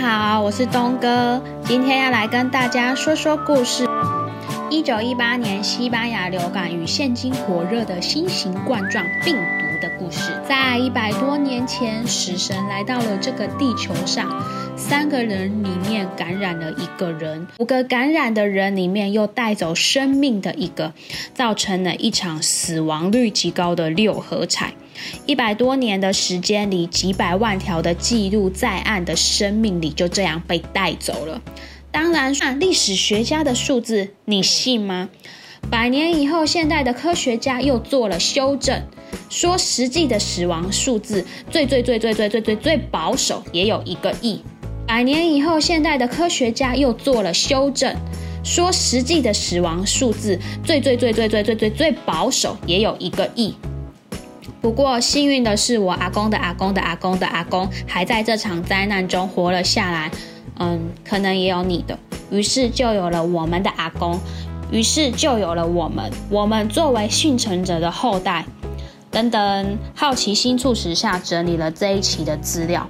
好，我是东哥，今天要来跟大家说说故事。一九一八年，西班牙流感与现今火热的新型冠状病毒的故事。在一百多年前，死神来到了这个地球上，三个人里面感染了一个人，五个感染的人里面又带走生命的一个，造成了一场死亡率极高的六合彩。一百多年的时间里，几百万条的记录在案的生命里就这样被带走了。当然，算历史学家的数字，你信吗？百年以后，现代的科学家又做了修正，说实际的死亡数字最最最最最最最最保守也有一个亿。百年以后，现代的科学家又做了修正，说实际的死亡数字最最最最最最最最保守也有一个亿。不过幸运的是，我阿公的阿公的阿公的阿公还在这场灾难中活了下来。嗯，可能也有你的，于是就有了我们的阿公，于是就有了我们。我们作为幸存者的后代，等等，好奇心促使下整理了这一期的资料。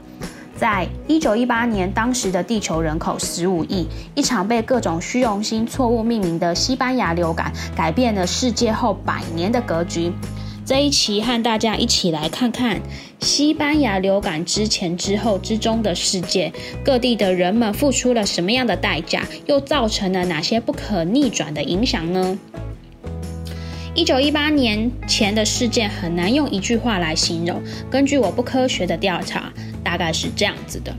在一九一八年，当时的地球人口十五亿，一场被各种虚荣心错误命名的西班牙流感，改变了世界后百年的格局。这一期和大家一起来看看西班牙流感之前、之后、之中的世界，各地的人们付出了什么样的代价，又造成了哪些不可逆转的影响呢？一九一八年前的事件很难用一句话来形容，根据我不科学的调查，大概是这样子的。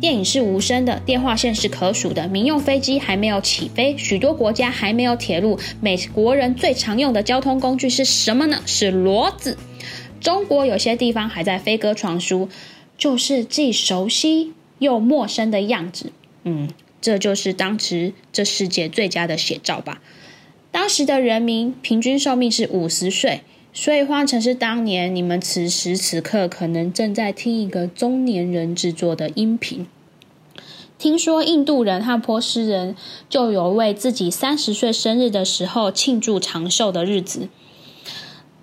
电影是无声的，电话线是可数的，民用飞机还没有起飞，许多国家还没有铁路。美国人最常用的交通工具是什么呢？是骡子。中国有些地方还在飞鸽传书，就是既熟悉又陌生的样子。嗯，这就是当时这世界最佳的写照吧。当时的人民平均寿命是五十岁。所以换成是当年你们此时此刻可能正在听一个中年人制作的音频。听说印度人和波斯人就有为自己三十岁生日的时候庆祝长寿的日子。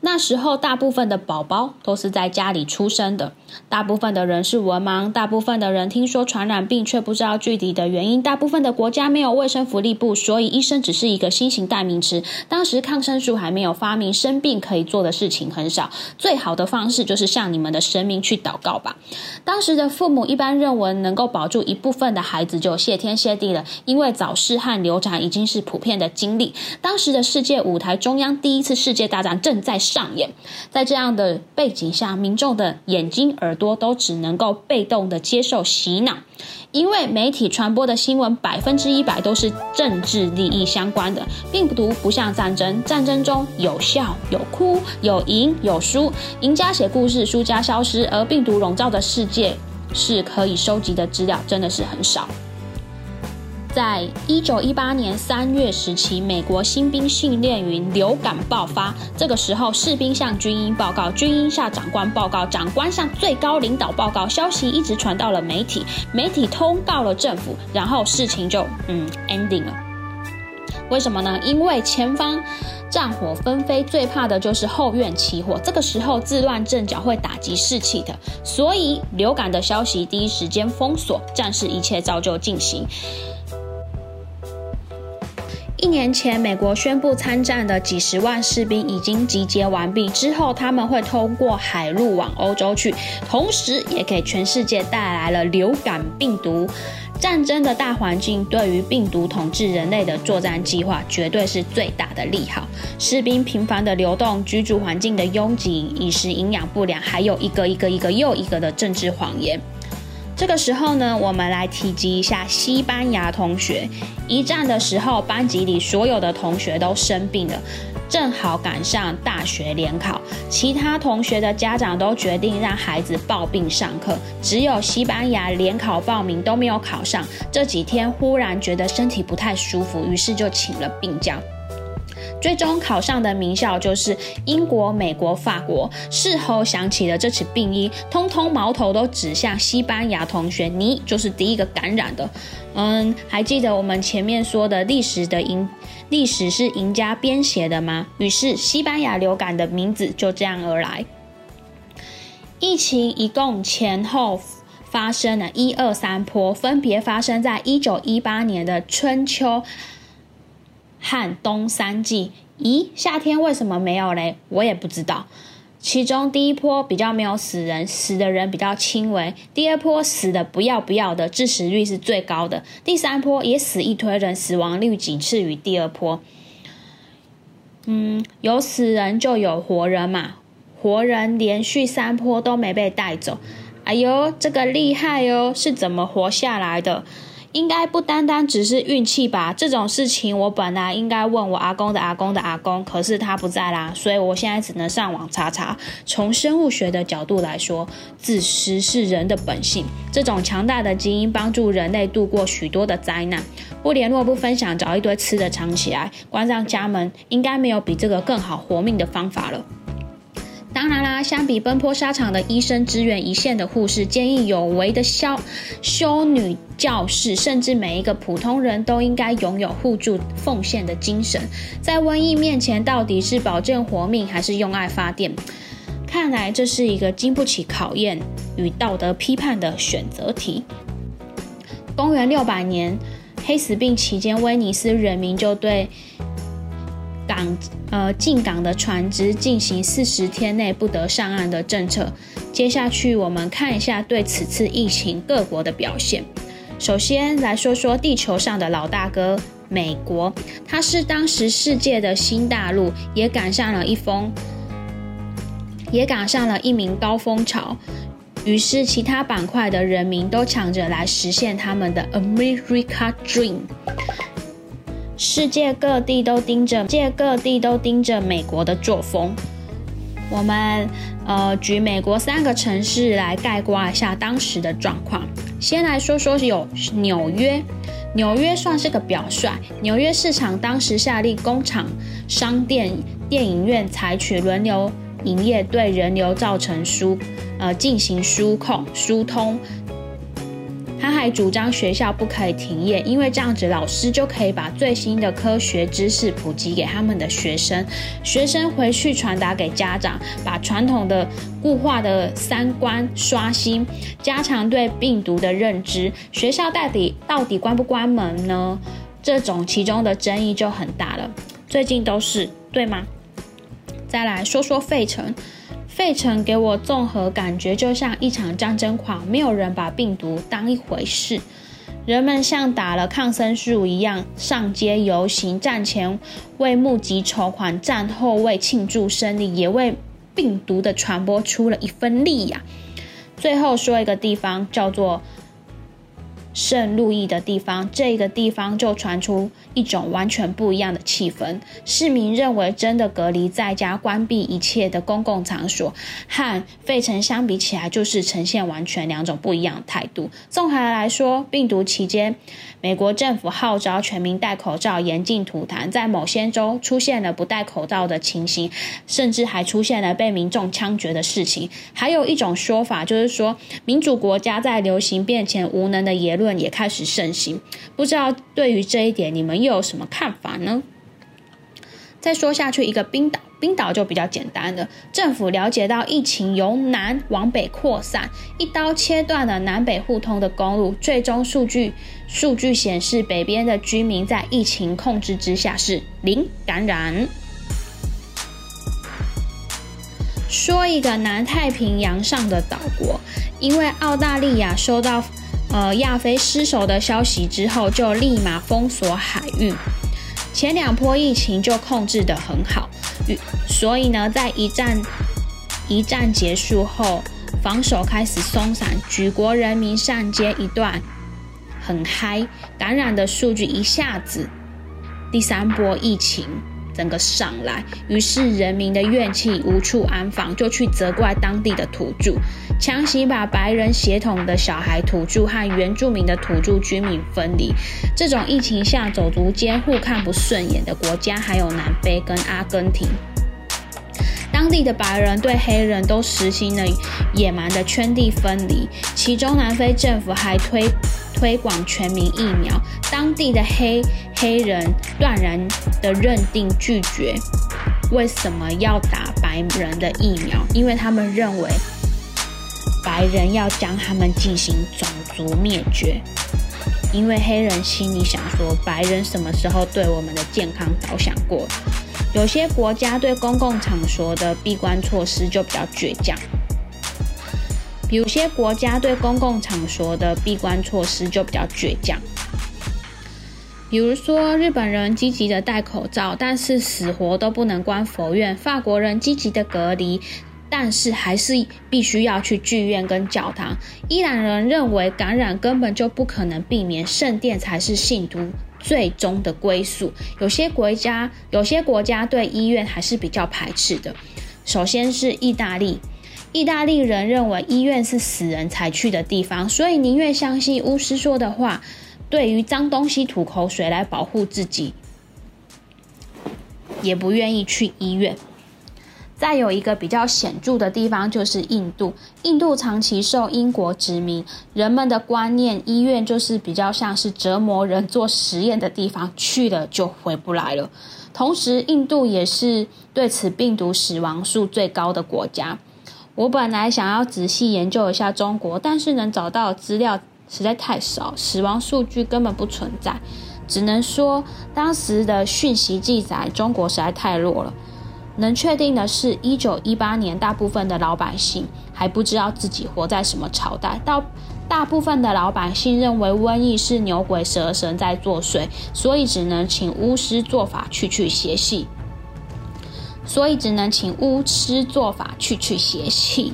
那时候，大部分的宝宝都是在家里出生的。大部分的人是文盲，大部分的人听说传染病却不知道具体的原因。大部分的国家没有卫生福利部，所以医生只是一个新型代名词。当时抗生素还没有发明，生病可以做的事情很少。最好的方式就是向你们的神明去祷告吧。当时的父母一般认为，能够保住一部分的孩子就谢天谢地了，因为早逝和流产已经是普遍的经历。当时的世界舞台中央，第一次世界大战正在上演。在这样的背景下，民众的眼睛。耳朵都只能够被动的接受洗脑，因为媒体传播的新闻百分之一百都是政治利益相关的。病毒不像战争，战争中有笑有哭有赢有输，赢家写故事，输家消失。而病毒笼罩的世界是可以收集的资料真的是很少。在一九一八年三月时期，美国新兵训练营流感爆发。这个时候，士兵向军医报告，军医向长官报告，长官向最高领导报告。消息一直传到了媒体，媒体通告了政府，然后事情就嗯 ending 了。为什么呢？因为前方战火纷飞，最怕的就是后院起火。这个时候自乱阵脚会打击士气的，所以流感的消息第一时间封锁，战事一切照旧进行。一年前，美国宣布参战的几十万士兵已经集结完毕。之后，他们会通过海路往欧洲去，同时也给全世界带来了流感病毒。战争的大环境对于病毒统治人类的作战计划，绝对是最大的利好。士兵频繁的流动，居住环境的拥挤，饮食营养不良，还有一个一个一个又一个的政治谎言。这个时候呢，我们来提及一下西班牙同学。一战的时候，班级里所有的同学都生病了，正好赶上大学联考，其他同学的家长都决定让孩子抱病上课，只有西班牙联考报名都没有考上。这几天忽然觉得身体不太舒服，于是就请了病假。最终考上的名校就是英国、美国、法国。事后想起了这起病因，通通矛头都指向西班牙同学，你就是第一个感染的。嗯，还记得我们前面说的历史的赢，历史是赢家编写的吗？于是西班牙流感的名字就这样而来。疫情一共前后。发生了一二三波，分别发生在一九一八年的春秋和冬三季。咦，夏天为什么没有嘞？我也不知道。其中第一波比较没有死人，死的人比较轻微；第二波死的不要不要的，致死率是最高的；第三波也死一堆人，死亡率仅次于第二波。嗯，有死人就有活人嘛，活人连续三波都没被带走。哎呦，这个厉害哦！是怎么活下来的？应该不单单只是运气吧？这种事情我本来应该问我阿公的阿公的阿公，可是他不在啦，所以我现在只能上网查查。从生物学的角度来说，自私是人的本性。这种强大的基因帮助人类度过许多的灾难。不联络、不分享，找一堆吃的藏起来，关上家门，应该没有比这个更好活命的方法了。当然啦，相比奔波沙场的医生、支援一线的护士、见义勇为的修修女、教士，甚至每一个普通人都应该拥有互助奉献的精神。在瘟疫面前，到底是保证活命，还是用爱发电？看来这是一个经不起考验与道德批判的选择题。公元六百年，黑死病期间，威尼斯人民就对。港呃进港的船只进行四十天内不得上岸的政策。接下去我们看一下对此次疫情各国的表现。首先来说说地球上的老大哥美国，它是当时世界的新大陆，也赶上了一峰，也赶上了一名高峰潮。于是其他板块的人民都抢着来实现他们的 America Dream。世界各地都盯着，世界各地都盯着美国的作风。我们呃举美国三个城市来概括一下当时的状况。先来说说有纽约，纽约算是个表率。纽约市场当时下令工厂、商店、电影院采取轮流营业，对人流造成疏呃进行疏控疏通。还主张学校不可以停业，因为这样子老师就可以把最新的科学知识普及给他们的学生，学生回去传达给家长，把传统的固化的三观刷新，加强对病毒的认知。学校到底到底关不关门呢？这种其中的争议就很大了。最近都是对吗？再来说说费城。费城给我综合感觉就像一场战争狂，没有人把病毒当一回事。人们像打了抗生素一样上街游行，战前为募集筹款，战后为庆祝胜利，也为病毒的传播出了一份力呀。最后说一个地方叫做。圣路易的地方，这个地方就传出一种完全不一样的气氛。市民认为，真的隔离在家、关闭一切的公共场所，和费城相比起来，就是呈现完全两种不一样的态度。综合来说，病毒期间，美国政府号召全民戴口罩，严禁吐痰，在某些州出现了不戴口罩的情形，甚至还出现了被民众枪决的事情。还有一种说法，就是说民主国家在流行变前无能的言论。也开始盛行，不知道对于这一点你们又有什么看法呢？再说下去，一个冰岛，冰岛就比较简单了。政府了解到疫情由南往北扩散，一刀切断了南北互通的公路。最终数据数据显示，北边的居民在疫情控制之下是零感染。说一个南太平洋上的岛国，因为澳大利亚收到。呃，亚非失守的消息之后，就立马封锁海域。前两波疫情就控制得很好，所以呢，在一战一战结束后，防守开始松散，举国人民上街一段很嗨，感染的数据一下子第三波疫情。整个上来，于是人民的怨气无处安放，就去责怪当地的土著，强行把白人血统的小孩土著和原住民的土著居民分离。这种疫情下走族间互看不顺眼的国家，还有南非跟阿根廷。当地的白人对黑人都实行了野蛮的圈地分离，其中南非政府还推推广全民疫苗，当地的黑黑人断然的认定拒绝。为什么要打白人的疫苗？因为他们认为白人要将他们进行种族灭绝。因为黑人心里想说，白人什么时候对我们的健康着想过？有些国家对公共场所的闭关措施就比较倔强。有些国家对公共场所的闭关措施就比较倔强，比如说日本人积极的戴口罩，但是死活都不能关佛院；法国人积极的隔离，但是还是必须要去剧院跟教堂；伊朗人认为感染根本就不可能避免，圣殿才是信徒最终的归宿。有些国家，有些国家对医院还是比较排斥的。首先是意大利。意大利人认为医院是死人才去的地方，所以宁愿相信巫师说的话，对于脏东西吐口水来保护自己，也不愿意去医院。再有一个比较显著的地方就是印度，印度长期受英国殖民，人们的观念，医院就是比较像是折磨人做实验的地方，去了就回不来了。同时，印度也是对此病毒死亡数最高的国家。我本来想要仔细研究一下中国，但是能找到的资料实在太少，死亡数据根本不存在。只能说当时的讯息记载中国实在太弱了。能确定的是，一九一八年，大部分的老百姓还不知道自己活在什么朝代。到大部分的老百姓认为瘟疫是牛鬼蛇神在作祟，所以只能请巫师做法去去邪气。所以只能请巫师做法去去邪气。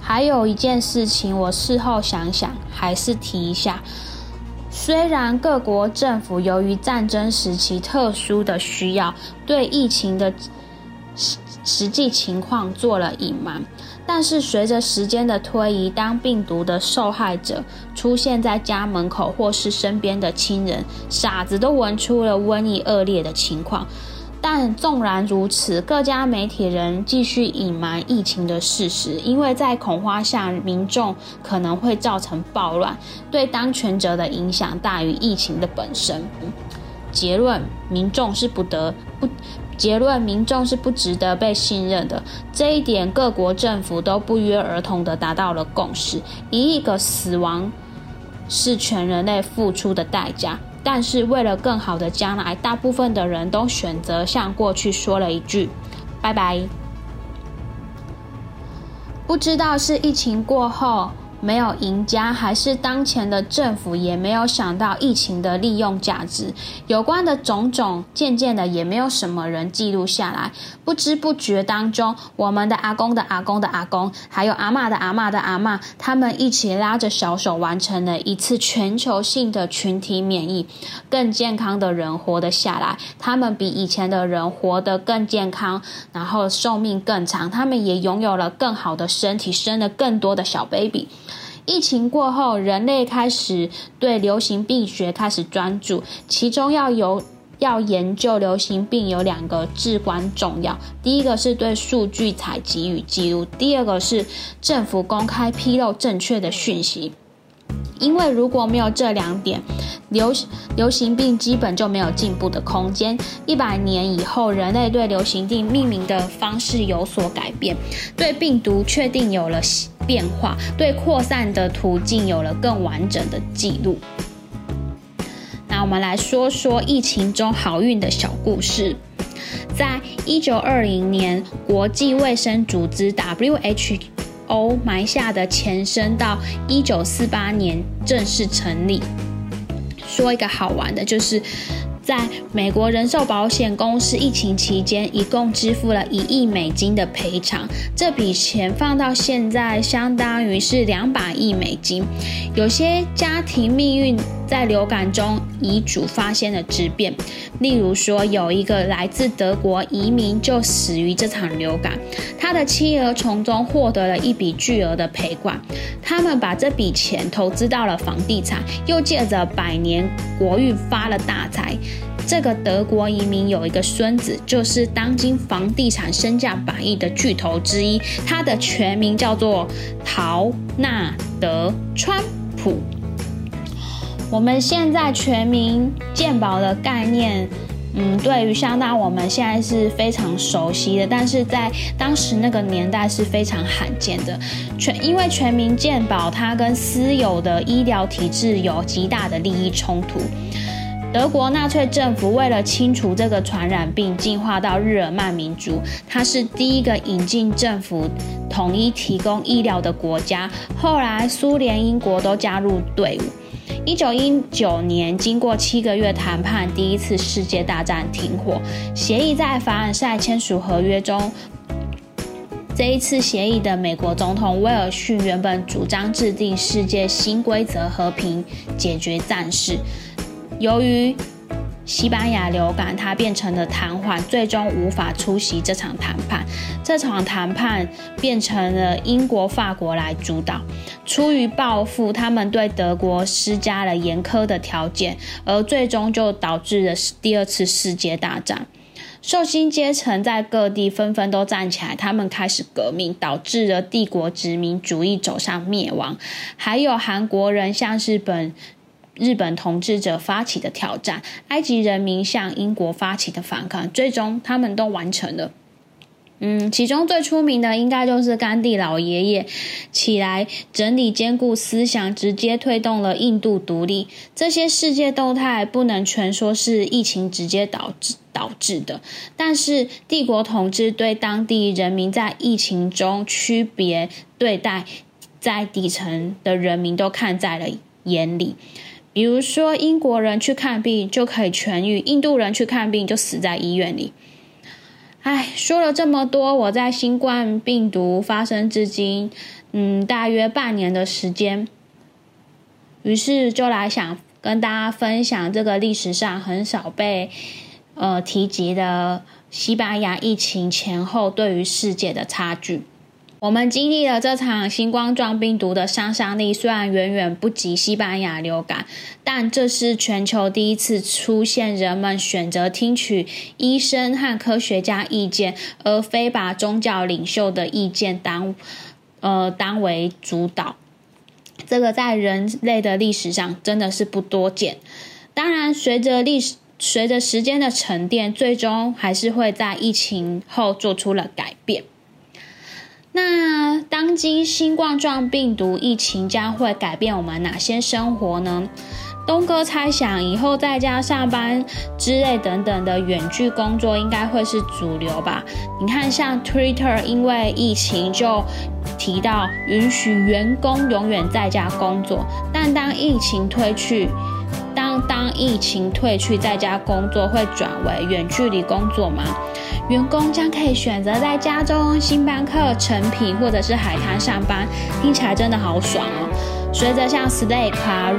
还有一件事情，我事后想想还是提一下。虽然各国政府由于战争时期特殊的需要，对疫情的实实际情况做了隐瞒。但是随着时间的推移，当病毒的受害者出现在家门口或是身边的亲人，傻子都闻出了瘟疫恶劣的情况。但纵然如此，各家媒体仍继续隐瞒疫情的事实，因为在恐慌下，民众可能会造成暴乱，对当权者的影响大于疫情的本身。结论：民众是不得不。结论：民众是不值得被信任的。这一点，各国政府都不约而同的达到了共识。一亿个死亡是全人类付出的代价，但是为了更好的将来，大部分的人都选择向过去说了一句“拜拜”。不知道是疫情过后。没有赢家，还是当前的政府也没有想到疫情的利用价值。有关的种种，渐渐的也没有什么人记录下来。不知不觉当中，我们的阿公的阿公的阿公，还有阿妈的阿妈的阿妈，他们一起拉着小手，完成了一次全球性的群体免疫。更健康的人活得下来，他们比以前的人活得更健康，然后寿命更长。他们也拥有了更好的身体，生了更多的小 baby。疫情过后，人类开始对流行病学开始专注，其中要有要研究流行病有两个至关重要：第一个是对数据采集与记录，第二个是政府公开披露正确的讯息。因为如果没有这两点，流流行病基本就没有进步的空间。一百年以后，人类对流行病命名的方式有所改变，对病毒确定有了变化，对扩散的途径有了更完整的记录。那我们来说说疫情中好运的小故事。在一九二零年，国际卫生组织 （WHO）。欧埋下的前身到一九四八年正式成立。说一个好玩的，就是在美国人寿保险公司疫情期间，一共支付了一亿美金的赔偿。这笔钱放到现在，相当于是两百亿美金。有些家庭命运。在流感中，遗嘱发现了质变。例如说，有一个来自德国移民就死于这场流感，他的妻儿从中获得了一笔巨额的赔款。他们把这笔钱投资到了房地产，又借着百年国运发了大财。这个德国移民有一个孙子，就是当今房地产身价百亿的巨头之一，他的全名叫做陶纳德·川普。我们现在全民健保的概念，嗯，对于相当我们现在是非常熟悉的，但是在当时那个年代是非常罕见的。全因为全民健保，它跟私有的医疗体制有极大的利益冲突。德国纳粹政府为了清除这个传染病，进化到日耳曼民族，它是第一个引进政府统一提供医疗的国家。后来苏联、英国都加入队伍。一九一九年，经过七个月谈判，第一次世界大战停火协议在凡尔赛签署合约中。这一次协议的美国总统威尔逊原本主张制定世界新规则，和平解决战事。由于西班牙流感，他变成了瘫痪，最终无法出席这场谈判。这场谈判变成了英国、法国来主导。出于报复，他们对德国施加了严苛的条件，而最终就导致了第二次世界大战。受薪阶层在各地纷纷都站起来，他们开始革命，导致了帝国殖民主义走向灭亡。还有韩国人向日本。日本统治者发起的挑战，埃及人民向英国发起的反抗，最终他们都完成了。嗯，其中最出名的应该就是甘地老爷爷起来整理坚固思想，直接推动了印度独立。这些世界动态不能全说是疫情直接导致导致的，但是帝国统治对当地人民在疫情中区别对待，在底层的人民都看在了眼里。比如说，英国人去看病就可以痊愈，印度人去看病就死在医院里。唉，说了这么多，我在新冠病毒发生至今，嗯，大约半年的时间，于是就来想跟大家分享这个历史上很少被呃提及的西班牙疫情前后对于世界的差距。我们经历了这场新冠状病毒的杀伤力，虽然远远不及西班牙流感，但这是全球第一次出现人们选择听取医生和科学家意见，而非把宗教领袖的意见当呃当为主导。这个在人类的历史上真的是不多见。当然，随着历史随着时间的沉淀，最终还是会在疫情后做出了改变。那当今新冠状病毒疫情将会改变我们哪些生活呢？东哥猜想，以后在家上班之类等等的远距工作应该会是主流吧？你看，像 Twitter 因为疫情就提到允许员工永远在家工作，但当疫情退去。当当疫情退去，在家工作会转为远距离工作吗？员工将可以选择在家中、星巴克、成品或者是海滩上班，听起来真的好爽哦！随着像 Slack、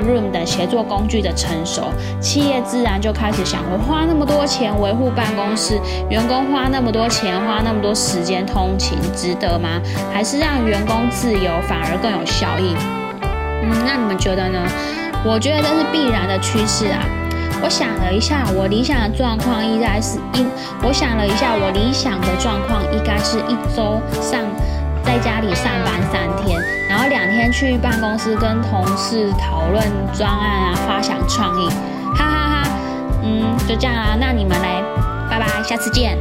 Room 等协作工具的成熟，企业自然就开始想：我花那么多钱维护办公室，员工花那么多钱、花那么多时间通勤，值得吗？还是让员工自由反而更有效益？嗯，那你们觉得呢？我觉得这是必然的趋势啊！我想了一下，我理想的状况应该是一，我想了一下，我理想的状况应该是一周上在家里上班三天，然后两天去办公室跟同事讨论专案啊，发想创意，哈哈哈！嗯，就这样啊，那你们嘞，拜拜，下次见。